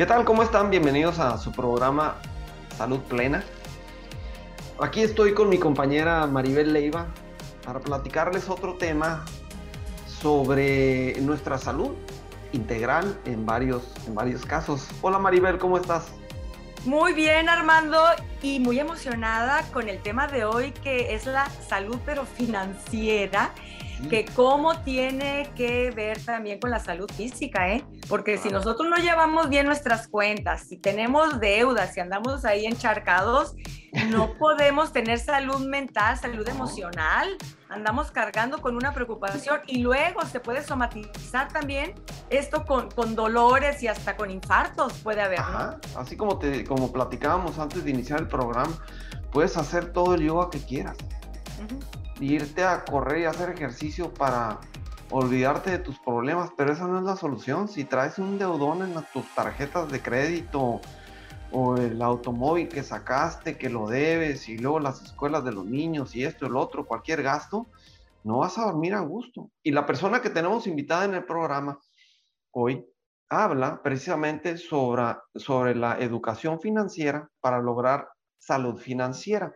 ¿Qué tal? ¿Cómo están? Bienvenidos a su programa Salud Plena. Aquí estoy con mi compañera Maribel Leiva para platicarles otro tema sobre nuestra salud integral en varios, en varios casos. Hola Maribel, ¿cómo estás? Muy bien, Armando, y muy emocionada con el tema de hoy que es la salud pero financiera, que cómo tiene que ver también con la salud física, ¿eh? Porque si nosotros no llevamos bien nuestras cuentas, si tenemos deudas, si andamos ahí encharcados, no podemos tener salud mental, salud emocional, andamos cargando con una preocupación y luego se puede somatizar también esto con, con dolores y hasta con infartos puede haber, ¿no? Así como, te, como platicábamos antes de iniciar el programa, puedes hacer todo el yoga que quieras. Irte a correr y hacer ejercicio para olvidarte de tus problemas, pero esa no es la solución. Si traes un deudón en tus tarjetas de crédito, o el automóvil que sacaste, que lo debes, y luego las escuelas de los niños y esto lo otro, cualquier gasto, no vas a dormir a gusto. Y la persona que tenemos invitada en el programa hoy habla precisamente sobre, sobre la educación financiera para lograr salud financiera.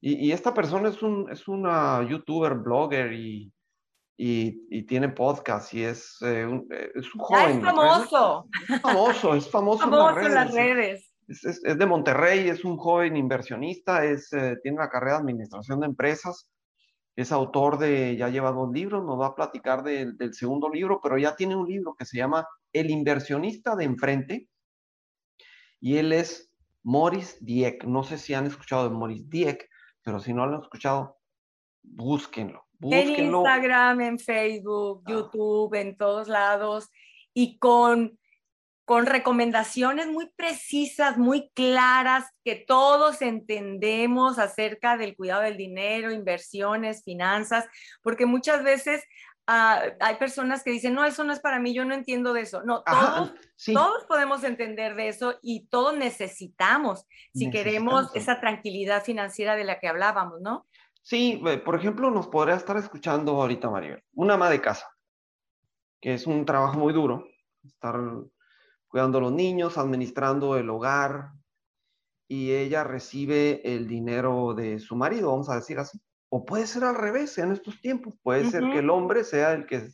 Y, esta persona es, un, es una youtuber, blogger y, y, tiene podcast y es, eh, un, es un joven. es famoso. Es famoso, es famoso, en las redes es, de Monterrey, es un joven inversionista, es, eh, tiene una carrera de administración de empresas, es autor de, ya lleva dos libros, nos va a platicar del segundo libro, pero ya tiene un libro que se llama El inversionista de enfrente, y él es Morris Dieck. No sé si han escuchado de Morris Dieck, pero si no lo han escuchado, búsquenlo. Búsquenlo. En Instagram, en Facebook, ah. YouTube, en todos lados, y con con recomendaciones muy precisas, muy claras, que todos entendemos acerca del cuidado del dinero, inversiones, finanzas, porque muchas veces ah, hay personas que dicen, no, eso no es para mí, yo no entiendo de eso. No, todos, todos podemos entender de eso y todos necesitamos si queremos esa tranquilidad financiera de la que hablábamos, ¿no? Sí, por ejemplo, nos podría estar escuchando ahorita, Maribel, una ama de casa, que es un trabajo muy duro, estar cuidando a los niños, administrando el hogar, y ella recibe el dinero de su marido, vamos a decir así. O puede ser al revés en estos tiempos, puede ser que el hombre sea el que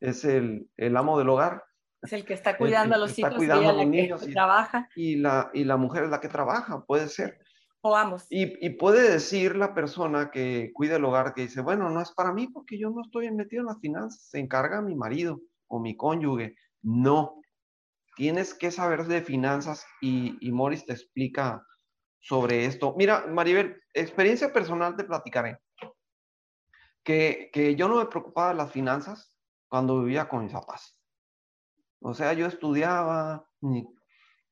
es, el, amo del hogar. Es el que está cuidando a los hijos y a los niños y, trabaja. Y la, y la mujer es la que trabaja, puede ser. O ambos. Y, y, puede decir la persona que cuida el hogar que dice, bueno, no es para mí porque yo no estoy metido en las finanzas, se encarga mi marido o mi cónyuge. No, tienes que saber de finanzas y, y Morris te explica sobre esto. Mira, Maribel, experiencia personal te platicaré. Que, que yo no me preocupaba de las finanzas cuando vivía con mis papás. O sea, yo estudiaba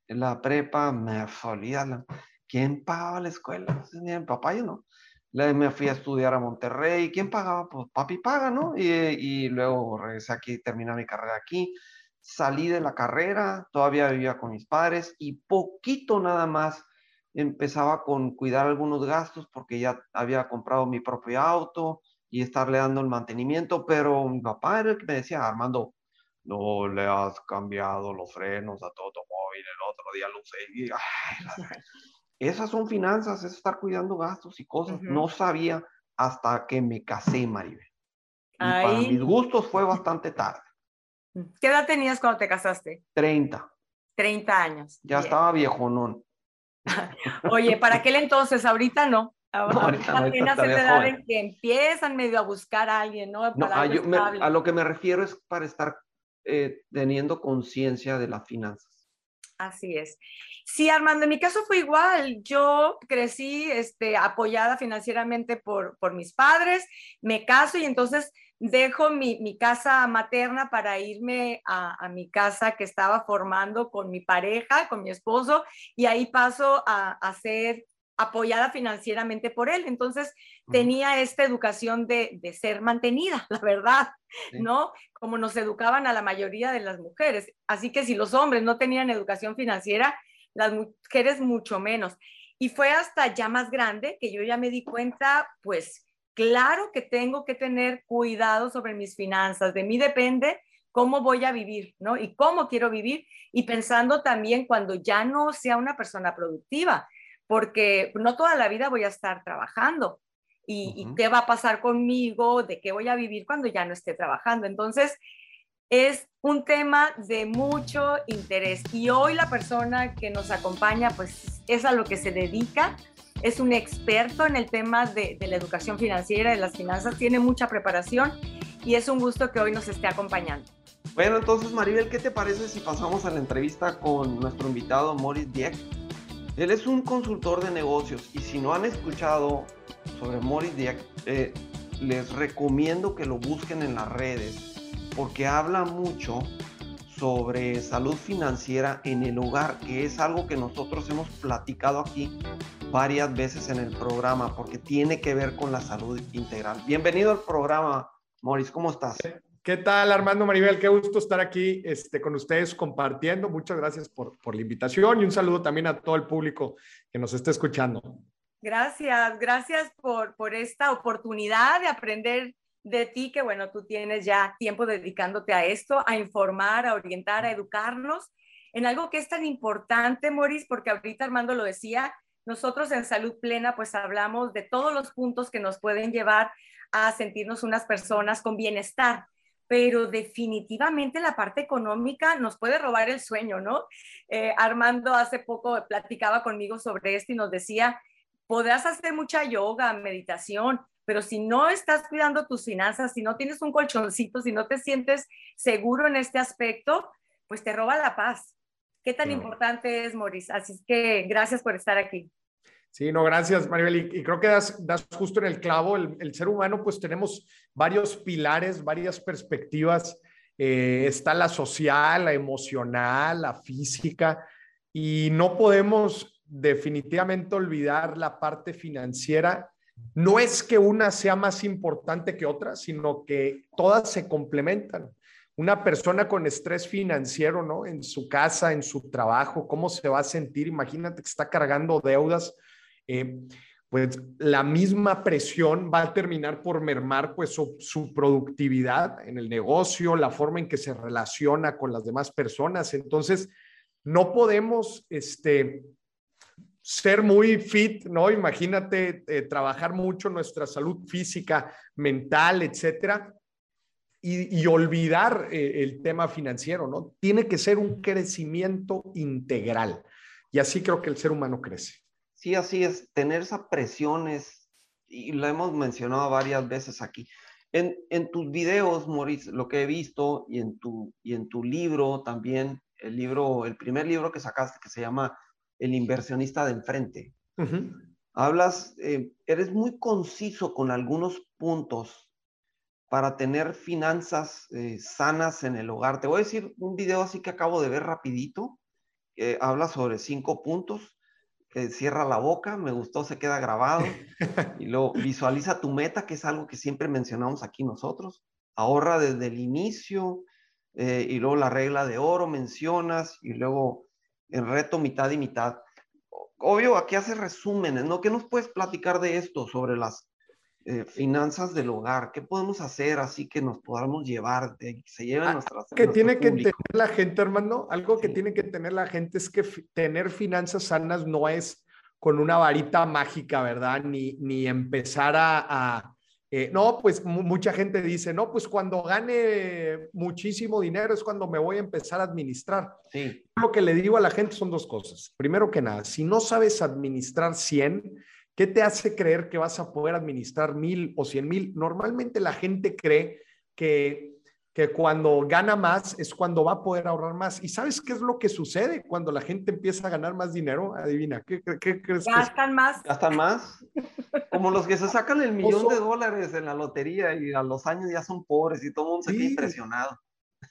la prepa, me olía ¿quién pagaba la escuela? Ni mi papá yo no. Me fui a estudiar a Monterrey. ¿Quién pagaba? Pues papi paga, ¿no? Y, y luego regresé aquí, terminé mi carrera aquí salí de la carrera, todavía vivía con mis padres y poquito nada más empezaba con cuidar algunos gastos porque ya había comprado mi propio auto y estarle dando el mantenimiento, pero mi papá era el que me decía, Armando, no le has cambiado los frenos a tu automóvil, el otro día lo usé. esas son finanzas, es estar cuidando gastos y cosas. No sabía hasta que me casé, Maribel. Y para mis gustos fue bastante tarde. ¿Qué edad tenías cuando te casaste? 30. 30 años. Ya estaba viejo, ¿no? Oye, ¿para aquel entonces? Ahorita no. Ahorita, apenas edad en que empiezan medio a buscar a alguien, ¿no? no a, a, lo que me refiero es para estar eh, teniendo conciencia de las finanzas. Así es. Sí, Armando, en mi caso fue igual. Yo crecí este, apoyada financieramente por, mis padres, me caso y entonces dejo mi, casa materna para irme a, mi casa que estaba formando con mi pareja, con mi esposo, y ahí paso a, ser apoyada financieramente por él. Entonces tenía esta educación de, ser mantenida, la verdad, ¿no? Como nos educaban a la mayoría de las mujeres. Así que si los hombres no tenían educación financiera, las mujeres mucho menos. Y fue hasta ya más grande que yo ya me di cuenta, pues, Claro que tengo que tener cuidado sobre mis finanzas. De mí depende cómo voy a vivir, ¿no? Y cómo quiero vivir y pensando también cuando ya no sea una persona productiva, porque no toda la vida voy a estar trabajando. Y, qué va a pasar conmigo, de qué voy a vivir cuando ya no esté trabajando. Entonces, es un tema de mucho interés. Y hoy la persona que nos acompaña, pues es a lo que se dedica, es un experto en el tema de, de la educación financiera, de las finanzas, tiene mucha preparación y es un gusto que hoy nos esté acompañando. Bueno, entonces Maribel, ¿qué te parece si pasamos a la entrevista con nuestro invitado Maurice Dieck? Él es un consultor de negocios y si no han escuchado sobre Maurice Dieck, eh, les recomiendo que lo busquen en las redes porque habla mucho sobre salud financiera en el hogar, que es algo que nosotros hemos platicado aquí varias veces en el programa, porque tiene que ver con la salud integral. Bienvenido al programa, Maurice, ¿cómo estás? ¿Qué tal, Armando Maribel? Qué gusto estar aquí este, con ustedes compartiendo. Muchas gracias por, por la invitación y un saludo también a todo el público que nos está escuchando. Gracias, gracias por, por esta oportunidad de aprender de ti, que bueno, tú tienes ya tiempo dedicándote a esto, a informar, a orientar, a educarnos en algo que es tan importante, Maurice, porque ahorita Armando lo decía, nosotros en Salud Plena pues hablamos de todos los puntos que nos pueden llevar a sentirnos unas personas con bienestar pero definitivamente la parte económica nos puede robar el sueño, ¿no? Eh, Armando hace poco platicaba conmigo sobre esto y nos decía, podrás hacer mucha yoga, meditación, pero si no estás cuidando tus finanzas, si no tienes un colchoncito, si no te sientes seguro en este aspecto, pues te roba la paz. ¿Qué tan importante es, Maurice? Así que gracias por estar aquí. Sí, no, gracias, Maribel. Y, creo que das, das, justo en el clavo. El, ser humano, pues tenemos varios pilares, varias perspectivas. Eh, está la social, la emocional, la física, y no podemos definitivamente olvidar la parte financiera. No es que una sea más importante que otra, sino que todas se complementan. Una persona con estrés financiero, ¿no? En su casa, en su trabajo, ¿cómo se va a sentir? Imagínate que está cargando deudas eh, pues la misma presión va a terminar por mermar pues su, productividad en el negocio, la forma en que se relaciona con las demás personas. Entonces, no podemos este, ser muy fit, ¿no? Imagínate eh, trabajar mucho nuestra salud física, mental, etcétera, y, olvidar eh, el tema financiero, ¿no? Tiene que ser un crecimiento integral. Y así creo que el ser humano crece. Sí, así es, tener esa presión es, y lo hemos mencionado varias veces aquí. En, en tus videos, Maurice, lo que he visto, y en, tu, y en tu libro también, el libro, el primer libro que sacaste que se llama El inversionista de enfrente. Hablas, eh, eres muy conciso con algunos puntos para tener finanzas eh, sanas en el hogar. Te voy a decir un video así que acabo de ver rapidito, que habla sobre cinco puntos cierra la boca, me gustó, se queda grabado. y luego visualiza tu meta, que es algo que siempre mencionamos aquí nosotros. Ahorra desde el inicio eh, y luego la regla de oro mencionas y luego el reto mitad y mitad. Obvio, aquí hace resúmenes, ¿no? ¿Qué nos puedes platicar de esto sobre las eh, finanzas del hogar? ¿Qué podemos hacer así que nos podamos llevar, que se lleven ah, nuestras... Que tiene que tener la gente, hermano, algo que tiene que tener la gente es que tener finanzas sanas no es con una varita mágica, ¿verdad? Ni, ni empezar a... Eh, no, pues mucha gente dice, no, pues cuando gane muchísimo dinero es cuando me voy a empezar a administrar. Sí. Lo que le digo a la gente son dos cosas. Primero que nada, si no sabes administrar 100, ¿Qué te hace creer que vas a poder administrar mil o cien mil? Normalmente la gente cree que, que cuando gana más es cuando va a poder ahorrar más. ¿Y sabes qué es lo que sucede cuando la gente empieza a ganar más dinero? Adivina, ¿qué, qué crees? Gastan más. Gastan más. Como los que se sacan el millón de dólares en la lotería y a los años ya son pobres y todo el mundo se queda impresionado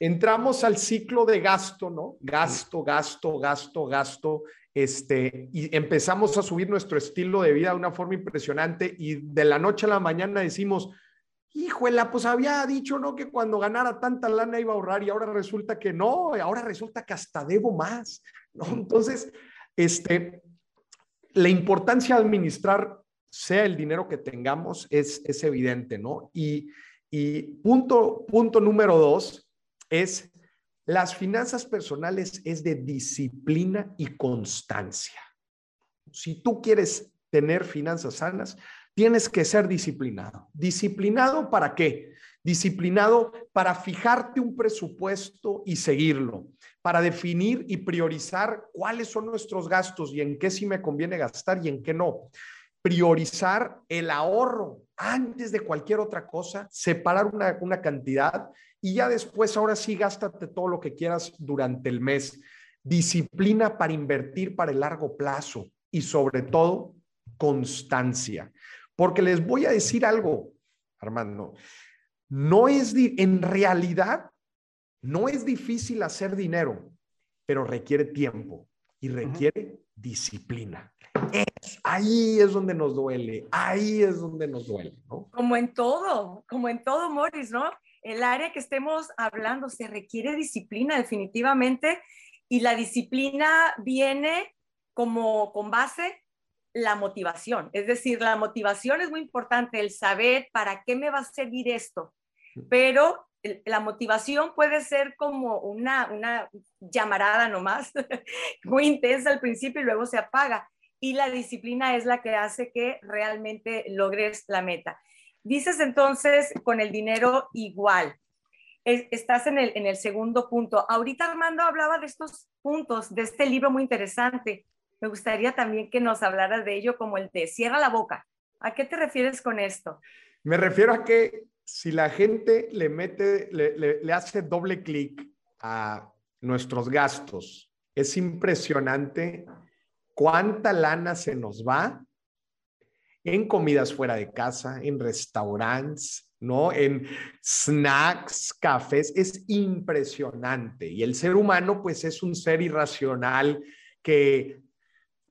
entramos al ciclo de gasto, ¿no? Gasto, gasto, gasto, gasto, este, y empezamos a subir nuestro estilo de vida de una forma impresionante y de la noche a la mañana decimos, híjole, pues había dicho, ¿no? Que cuando ganara tanta lana iba a ahorrar y ahora resulta que no, ahora resulta que hasta debo más, ¿no? Entonces, este, la importancia de administrar, sea el dinero que tengamos, es, es evidente, ¿no? Y, y punto, punto número dos, es las finanzas personales es de disciplina y constancia. Si tú quieres tener finanzas sanas, tienes que ser disciplinado. ¿Disciplinado para qué? Disciplinado para fijarte un presupuesto y seguirlo, para definir y priorizar cuáles son nuestros gastos y en qué sí me conviene gastar y en qué no. Priorizar el ahorro antes de cualquier otra cosa, separar una, una cantidad y ya después, ahora sí, gástate todo lo que quieras durante el mes. Disciplina para invertir para el largo plazo y sobre todo constancia. Porque les voy a decir algo, Armando, no es, en realidad, no es difícil hacer dinero, pero requiere tiempo y requiere disciplina. ahí es donde nos duele, ahí es donde nos duele, ¿no? Como en todo, como en todo, Morris, ¿no? el área que estemos hablando se requiere disciplina definitivamente y la disciplina viene como con base la motivación. Es decir, la motivación es muy importante, el saber para qué me va a servir esto, pero la motivación puede ser como una, una llamarada nomás, muy intensa al principio y luego se apaga. Y la disciplina es la que hace que realmente logres la meta. Dices entonces con el dinero igual. estás en el, en el segundo punto. Ahorita Armando hablaba de estos puntos, de este libro muy interesante. Me gustaría también que nos hablaras de ello como el de cierra la boca. ¿A qué te refieres con esto? Me refiero a que si la gente le mete, le, hace doble clic a nuestros gastos, es impresionante cuánta lana se nos va en comidas fuera de casa, en restaurantes, ¿no? En snacks, cafés, es impresionante. Y el ser humano, pues, es un ser irracional que,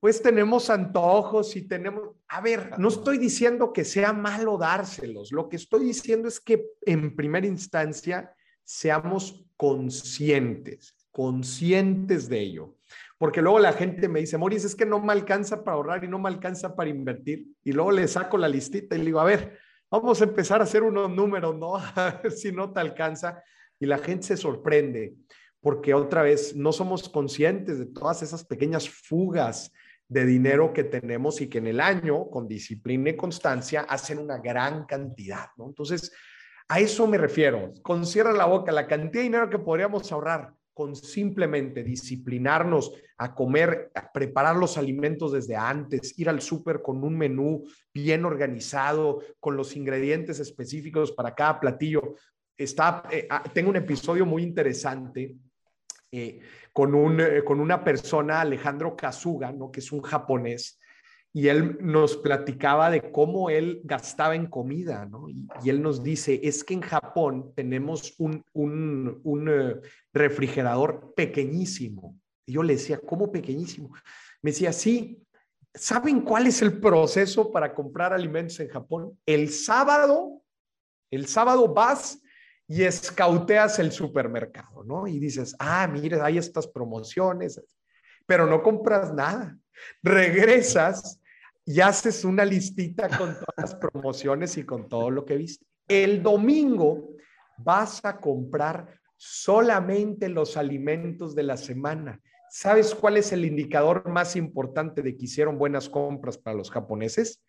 pues, tenemos antojos y tenemos... A ver, no estoy diciendo que sea malo dárselos, lo que estoy diciendo es que en primera instancia seamos conscientes, conscientes de ello. Porque luego la gente me dice, Moris, es que no me alcanza para ahorrar y no me alcanza para invertir. Y luego le saco la listita y le digo, a ver, vamos a empezar a hacer unos números, ¿no? si no te alcanza. Y la gente se sorprende porque otra vez no somos conscientes de todas esas pequeñas fugas de dinero que tenemos y que en el año, con disciplina y constancia, hacen una gran cantidad, ¿no? Entonces, a eso me refiero. Con cierra la boca, la cantidad de dinero que podríamos ahorrar con simplemente disciplinarnos a comer, a preparar los alimentos desde antes, ir al súper con un menú bien organizado, con los ingredientes específicos para cada platillo. Está, eh, ah, tengo un episodio muy interesante eh, con, un, eh, con una persona, Alejandro Kazuga, ¿no? que es un japonés, y él nos platicaba de cómo él gastaba en comida, ¿no? Y, él nos dice, es que en Japón tenemos un, un, un eh, refrigerador pequeñísimo. Y yo le decía, ¿cómo pequeñísimo? Me decía, sí, ¿saben cuál es el proceso para comprar alimentos en Japón? El sábado, el sábado vas y escauteas el supermercado, ¿no? Y dices, ah, mire, hay estas promociones, pero no compras nada regresas y haces una listita con todas las promociones y con todo lo que viste. El domingo vas a comprar solamente los alimentos de la semana. ¿Sabes cuál es el indicador más importante de que hicieron buenas compras para los japoneses?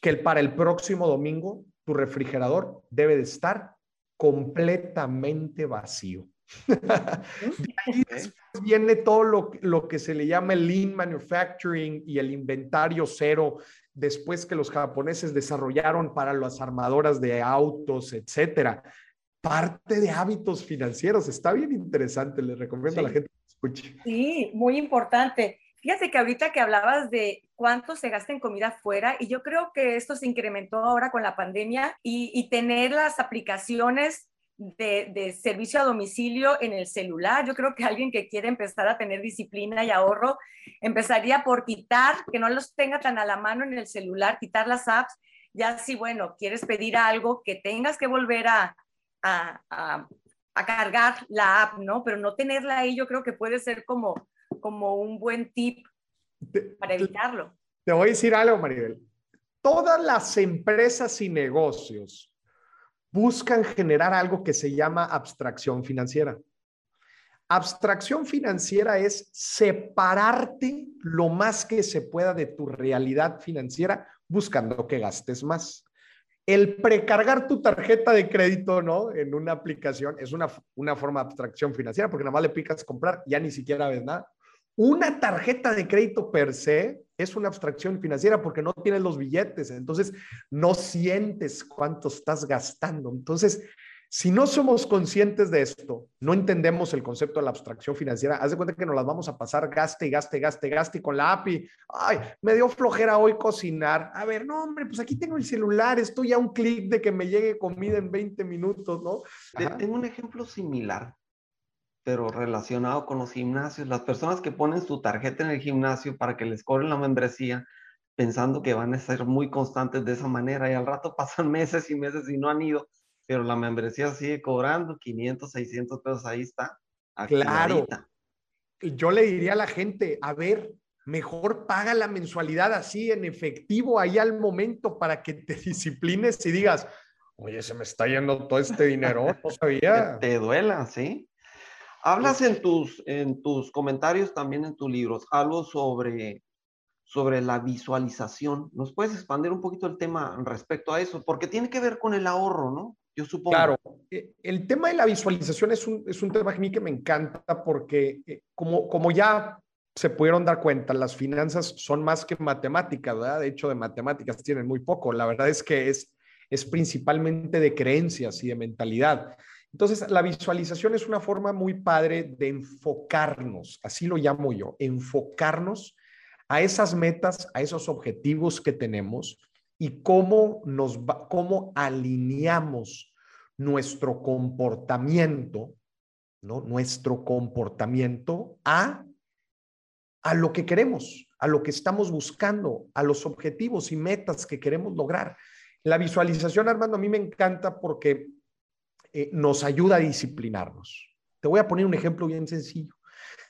Que para el próximo domingo tu refrigerador debe de estar completamente vacío. de ahí viene todo lo, lo, que se le llama el lean manufacturing y el inventario cero, después que los japoneses desarrollaron para las armadoras de autos, etcétera. Parte de hábitos financieros. Está bien interesante, les recomiendo a la gente que escuche. Sí, muy importante. Fíjate que ahorita que hablabas de cuánto se gasta en comida fuera, y yo creo que esto se incrementó ahora con la pandemia y, y tener las aplicaciones de, servicio a domicilio en el celular. Yo creo que alguien que quiere empezar a tener disciplina y ahorro empezaría por quitar, que no los tenga tan a la mano en el celular, quitar las apps. Ya si, bueno, quieres pedir algo, que tengas que volver a, a, cargar la app, ¿no? Pero no tenerla ahí, yo creo que puede ser como, como un buen tip para evitarlo. Te voy a decir algo, Maribel. Todas las empresas y negocios buscan generar algo que se llama abstracción financiera. Abstracción financiera es separarte lo más que se pueda de tu realidad financiera buscando que gastes más. El precargar tu tarjeta de crédito, ¿no? En una aplicación es una, una forma de abstracción financiera porque nada más le picas comprar, ya ni siquiera ves nada. Una tarjeta de crédito per se es una abstracción financiera porque no tienes los billetes, entonces no sientes cuánto estás gastando. Entonces, si no somos conscientes de esto, no entendemos el concepto de la abstracción financiera, haz de cuenta que nos las vamos a pasar gaste y gaste, gaste, gaste con la API. Ay, me dio flojera hoy cocinar. A ver, no, hombre, pues aquí tengo el celular, estoy a un clic de que me llegue comida en 20 minutos, ¿no? Tengo un ejemplo similar pero relacionado con los gimnasios. Las personas que ponen su tarjeta en el gimnasio para que les cobren la membresía, pensando que van a ser muy constantes de esa manera, y al rato pasan meses y meses y no han ido, pero la membresía sigue cobrando 500, 600 pesos, ahí está. Claro. Yo le diría a la gente, a ver, mejor paga la mensualidad así en efectivo ahí al momento para que te disciplines y digas, oye, se me está yendo todo este dinero, no sabía. Te duela, ¿sí? Hablas en tus, en tus comentarios, también en tus libros, algo sobre, sobre la visualización. ¿Nos puedes expandir un poquito el tema respecto a eso? Porque tiene que ver con el ahorro, ¿no? Yo supongo. Claro, eh, el tema de la visualización es un, es un tema a mí que me encanta porque eh, como, como ya se pudieron dar cuenta, las finanzas son más que matemáticas, ¿verdad? De hecho, de matemáticas tienen muy poco. La verdad es que es, es principalmente de creencias y de mentalidad. Entonces, la visualización es una forma muy padre de enfocarnos, así lo llamo yo, enfocarnos a esas metas, a esos objetivos que tenemos y cómo nos cómo alineamos nuestro comportamiento, ¿no? Nuestro comportamiento a a lo que queremos, a lo que estamos buscando, a los objetivos y metas que queremos lograr. La visualización, Armando, a mí me encanta porque eh, nos ayuda a disciplinarnos. Te voy a poner un ejemplo bien sencillo.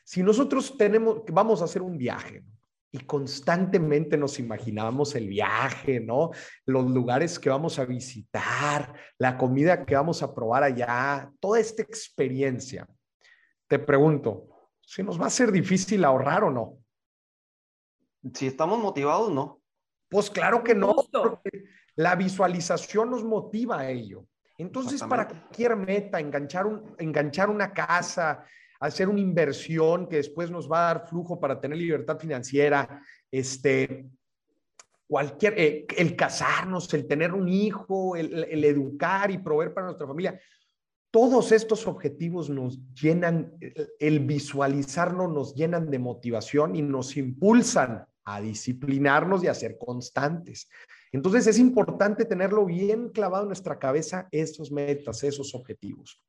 Si nosotros tenemos, vamos a hacer un viaje y constantemente nos imaginamos el viaje, ¿no? Los lugares que vamos a visitar, la comida que vamos a probar allá, toda esta experiencia. Te pregunto, ¿si nos va a ser difícil ahorrar o no? Si estamos motivados, no. Pues claro que no, la visualización nos motiva a ello. Entonces, para cualquier meta, enganchar, un, enganchar una casa, hacer una inversión que después nos va a dar flujo para tener libertad financiera, este, cualquier, eh, el casarnos, el tener un hijo, el, educar y proveer para nuestra familia, todos estos objetivos nos llenan, el, el visualizarlo nos llenan de motivación y nos impulsan a disciplinarnos y a ser constantes. Entonces es importante tenerlo bien clavado en nuestra cabeza, esos metas, esos objetivos.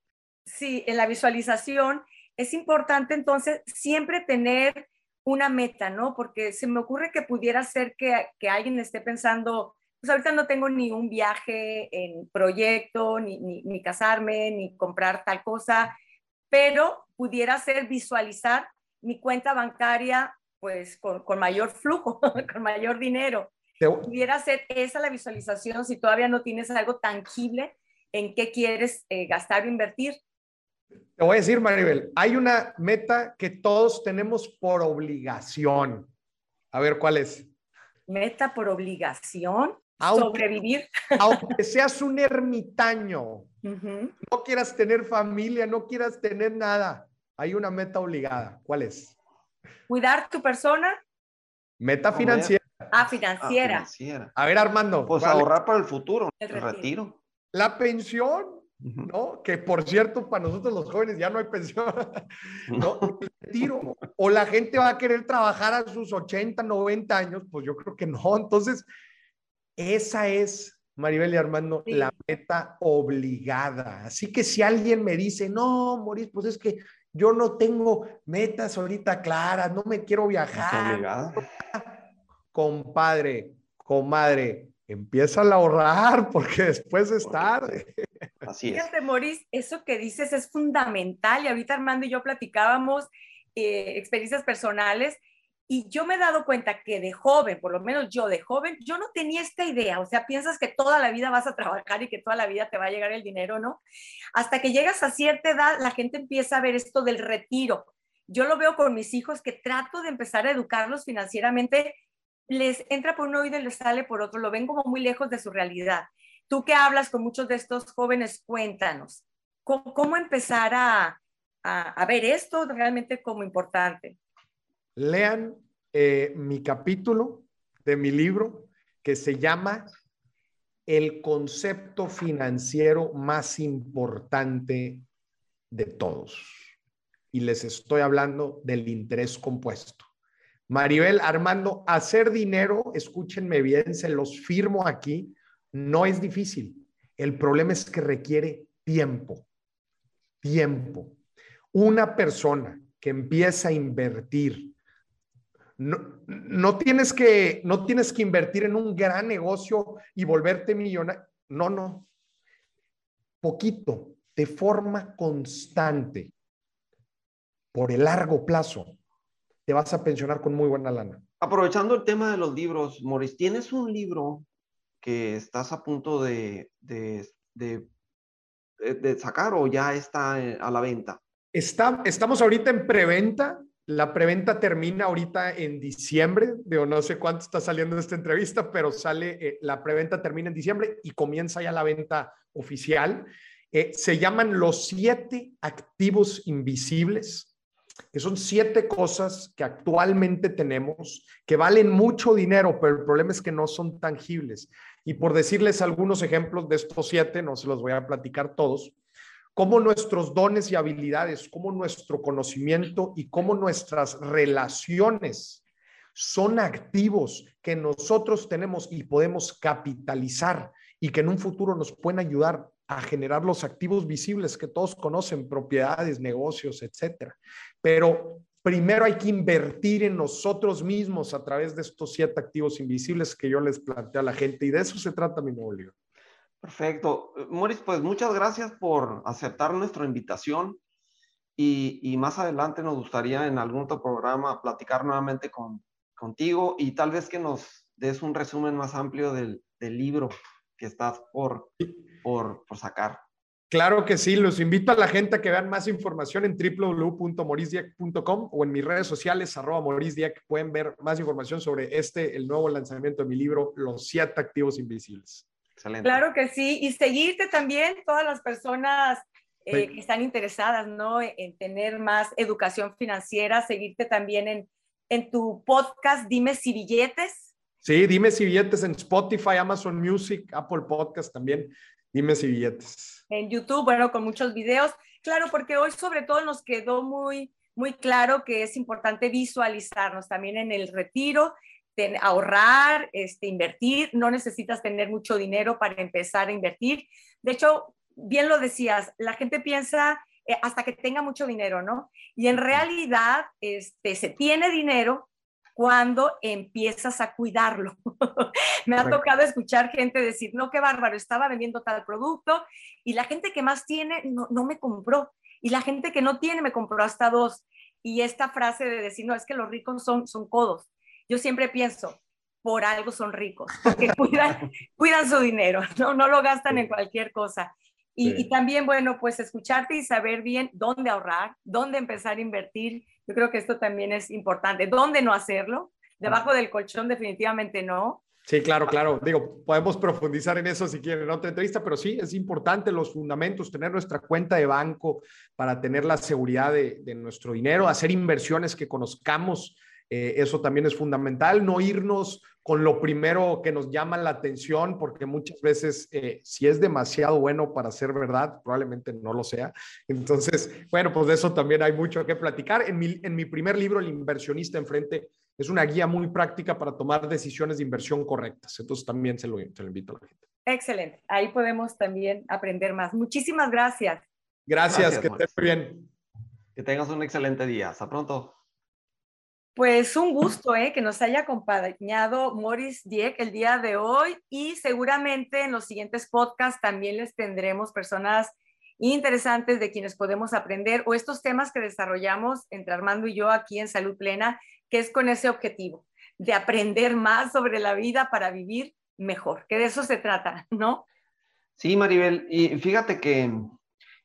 Sí, en la visualización es importante entonces siempre tener una meta, ¿no? Porque se me ocurre que pudiera ser que, que alguien esté pensando, pues ahorita no tengo ni un viaje en proyecto, ni, ni, casarme, ni comprar tal cosa, pero pudiera ser visualizar mi cuenta bancaria pues con, con mayor flujo, con mayor dinero. Pudiera ser esa la visualización si todavía no tienes algo tangible en qué quieres eh, gastar o invertir. Te voy a decir, Maribel, hay una meta que todos tenemos por obligación. A ver, ¿cuál es? Meta por obligación. sobrevivir. Aunque seas un ermitaño, no quieras tener familia, no quieras tener nada, hay una meta obligada. ¿Cuál es? Cuidar tu persona. Meta financiera. Ah, financiera. A ver, Armando. Pues ahorrar para el futuro, el, retiro. La pensión, ¿no? Que por cierto, para nosotros los jóvenes ya no hay pensión, ¿no? El retiro. O la gente va a querer trabajar a sus 80, 90 años, pues yo creo que no. Entonces, esa es, Maribel y Armando, la meta obligada. Así que si alguien me dice, no, Moris, pues es que yo no tengo metas ahorita claras, no me quiero viajar. Compadre, comadre, empieza a ahorrar porque después es tarde. Así es. Fíjate, Moris, eso que dices es fundamental y ahorita Armando y yo platicábamos eh, experiencias personales Y yo me he dado cuenta que de joven, por lo menos yo de joven, yo no tenía esta idea. O sea, piensas que toda la vida vas a trabajar y que toda la vida te va a llegar el dinero, ¿no? Hasta que llegas a cierta edad, la gente empieza a ver esto del retiro. Yo lo veo con mis hijos que trato de empezar a educarlos financieramente. Les entra por un oído y les sale por otro. Lo ven como muy lejos de su realidad. Tú que hablas con muchos de estos jóvenes, cuéntanos, ¿cómo, empezar a, a ver esto realmente como importante? Lean eh, mi capítulo de mi libro que se llama El concepto financiero más importante de todos. Y les estoy hablando del interés compuesto. Maribel, Armando, hacer dinero, escúchenme bien, se los firmo aquí, no es difícil. El problema es que requiere tiempo. Tiempo. Una persona que empieza a invertir no, tienes que, no tienes que invertir en un gran negocio y volverte millonario. No, no. Poquito, de forma constante, por el largo plazo, te vas a pensionar con muy buena lana. Aprovechando el tema de los libros, Maurice, ¿tienes un libro que estás a punto de, de, de, sacar o ya está a la venta? Está, estamos ahorita en preventa la preventa termina ahorita en diciembre, no sé cuánto está saliendo esta entrevista, pero sale, eh, la preventa termina en diciembre y comienza ya la venta oficial. Eh, se llaman los siete activos invisibles, que son siete cosas que actualmente tenemos, que valen mucho dinero, pero el problema es que no son tangibles. Y por decirles algunos ejemplos de estos siete, no se los voy a platicar todos, cómo nuestros dones y habilidades, cómo nuestro conocimiento y cómo nuestras relaciones son activos que nosotros tenemos y podemos capitalizar y que en un futuro nos pueden ayudar a generar los activos visibles que todos conocen, propiedades, negocios, etcétera. Pero primero hay que invertir en nosotros mismos a través de estos siete activos invisibles que yo les planteo a la gente y de eso se trata mi nuevo libro. Perfecto. Moris, pues muchas gracias por aceptar nuestra invitación y, más adelante nos gustaría en algún otro programa platicar nuevamente con, contigo y tal vez que nos des un resumen más amplio del, libro que estás por, por, sacar. Claro que sí, los invito a la gente a que vean más información en www.morisdiac.com o en mis redes sociales, arroba morisdiac, pueden ver más información sobre este, el nuevo lanzamiento de mi libro, Los siete activos invisibles. Claro que sí, y seguirte también todas las personas eh, que están interesadas, ¿no? En tener más educación financiera, seguirte también en, en tu podcast Dime si billetes. Sí, Dime si billetes en Spotify, Amazon Music, Apple Podcast también, Dime si billetes. En YouTube, bueno, con muchos videos. Claro, porque hoy sobre todo nos quedó muy, muy claro que es importante visualizarnos también en el retiro ahorrar, este, invertir, no necesitas tener mucho dinero para empezar a invertir. De hecho, bien lo decías, la gente piensa eh, hasta que tenga mucho dinero, ¿no? Y en realidad este, se tiene dinero cuando empiezas a cuidarlo. Me ha tocado escuchar gente decir, no, qué bárbaro, estaba vendiendo tal producto y la gente que más tiene no, no me compró y la gente que no tiene me compró hasta dos. Y esta frase de decir, no, es que los ricos son, son codos yo siempre pienso, por algo son ricos, porque cuidan, cuidan su dinero, ¿no? no lo gastan en cualquier cosa. Y, también, bueno, pues escucharte y saber bien dónde ahorrar, dónde empezar a invertir. Yo creo que esto también es importante. ¿Dónde no hacerlo? Debajo del colchón definitivamente no. Sí, claro, claro. Digo, podemos profundizar en eso si quieren en otra entrevista, pero sí, es importante los fundamentos, tener nuestra cuenta de banco para tener la seguridad de, de nuestro dinero, hacer inversiones que conozcamos eh, eso también es fundamental, no irnos con lo primero que nos llama la atención, porque muchas veces eh, si es demasiado bueno para ser verdad, probablemente no lo sea. Entonces, bueno, pues de eso también hay mucho que platicar. En mi, en mi primer libro, El inversionista enfrente, es una guía muy práctica para tomar decisiones de inversión correctas. Entonces, también se lo, se lo invito a la gente. Excelente. Ahí podemos también aprender más. Muchísimas gracias. Gracias, que estés bien. Que tengas un excelente día. Hasta pronto. Pues un gusto ¿eh? que nos haya acompañado Morris Dieck el día de hoy y seguramente en los siguientes podcasts también les tendremos personas interesantes de quienes podemos aprender o estos temas que desarrollamos entre Armando y yo aquí en Salud Plena que es con ese objetivo de aprender más sobre la vida para vivir mejor, que de eso se trata, ¿no? Sí, Maribel, y fíjate que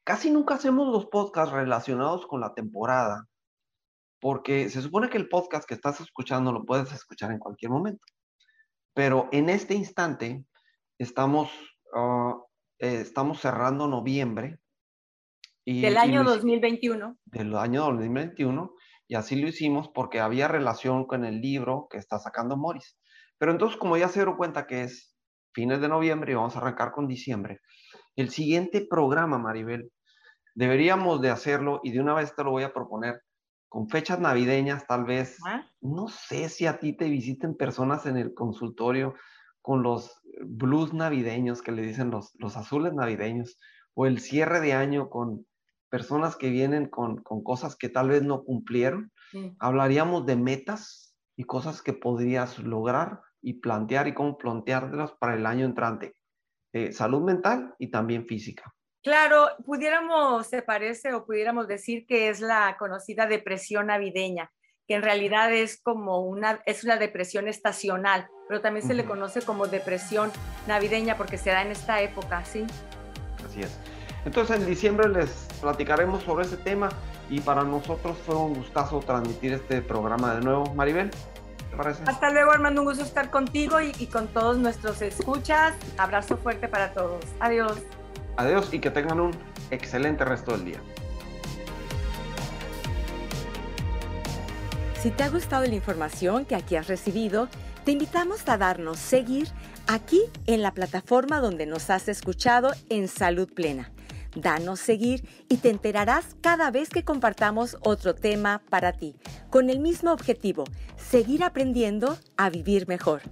casi nunca hacemos los podcasts relacionados con la temporada, porque se supone que el podcast que estás escuchando lo puedes escuchar en cualquier momento, pero en este instante estamos, ah, eh, estamos cerrando noviembre. Y, del año 2021. Del año 2021 y así lo hicimos porque había relación con el libro que está sacando Morris. Pero entonces, como ya se dieron cuenta que es fines de noviembre y vamos a arrancar con diciembre, el siguiente programa, Maribel, deberíamos de hacerlo y de una vez te lo voy a proponer con fechas navideñas, tal vez. No sé si a ti te visiten personas en el consultorio con los blues navideños que le dicen los, los azules navideños o el cierre de año con personas que vienen con, cosas que tal vez no cumplieron. Hablaríamos de metas y cosas que podrías lograr y plantear y cómo plantearlas para el año entrante. Eh, salud mental y también física. Claro, pudiéramos, se parece o pudiéramos decir que es la conocida depresión navideña, que en realidad es como una, es una depresión estacional, pero también se le conoce como depresión navideña porque se da en esta época, ¿sí? Así es. Entonces en diciembre les platicaremos sobre ese tema y para nosotros fue un gustazo transmitir este programa de nuevo. Maribel, ¿te parece? Hasta luego Armando, un gusto estar contigo y, y con todos nuestros escuchas. Abrazo fuerte para todos. Adiós. Adiós y que tengan un excelente resto del día. Si te ha gustado la información que aquí has recibido, te invitamos a darnos seguir aquí en la plataforma donde nos has escuchado en Salud Plena. Danos seguir y te enterarás cada vez que compartamos otro tema para ti, con el mismo objetivo, seguir aprendiendo a vivir mejor.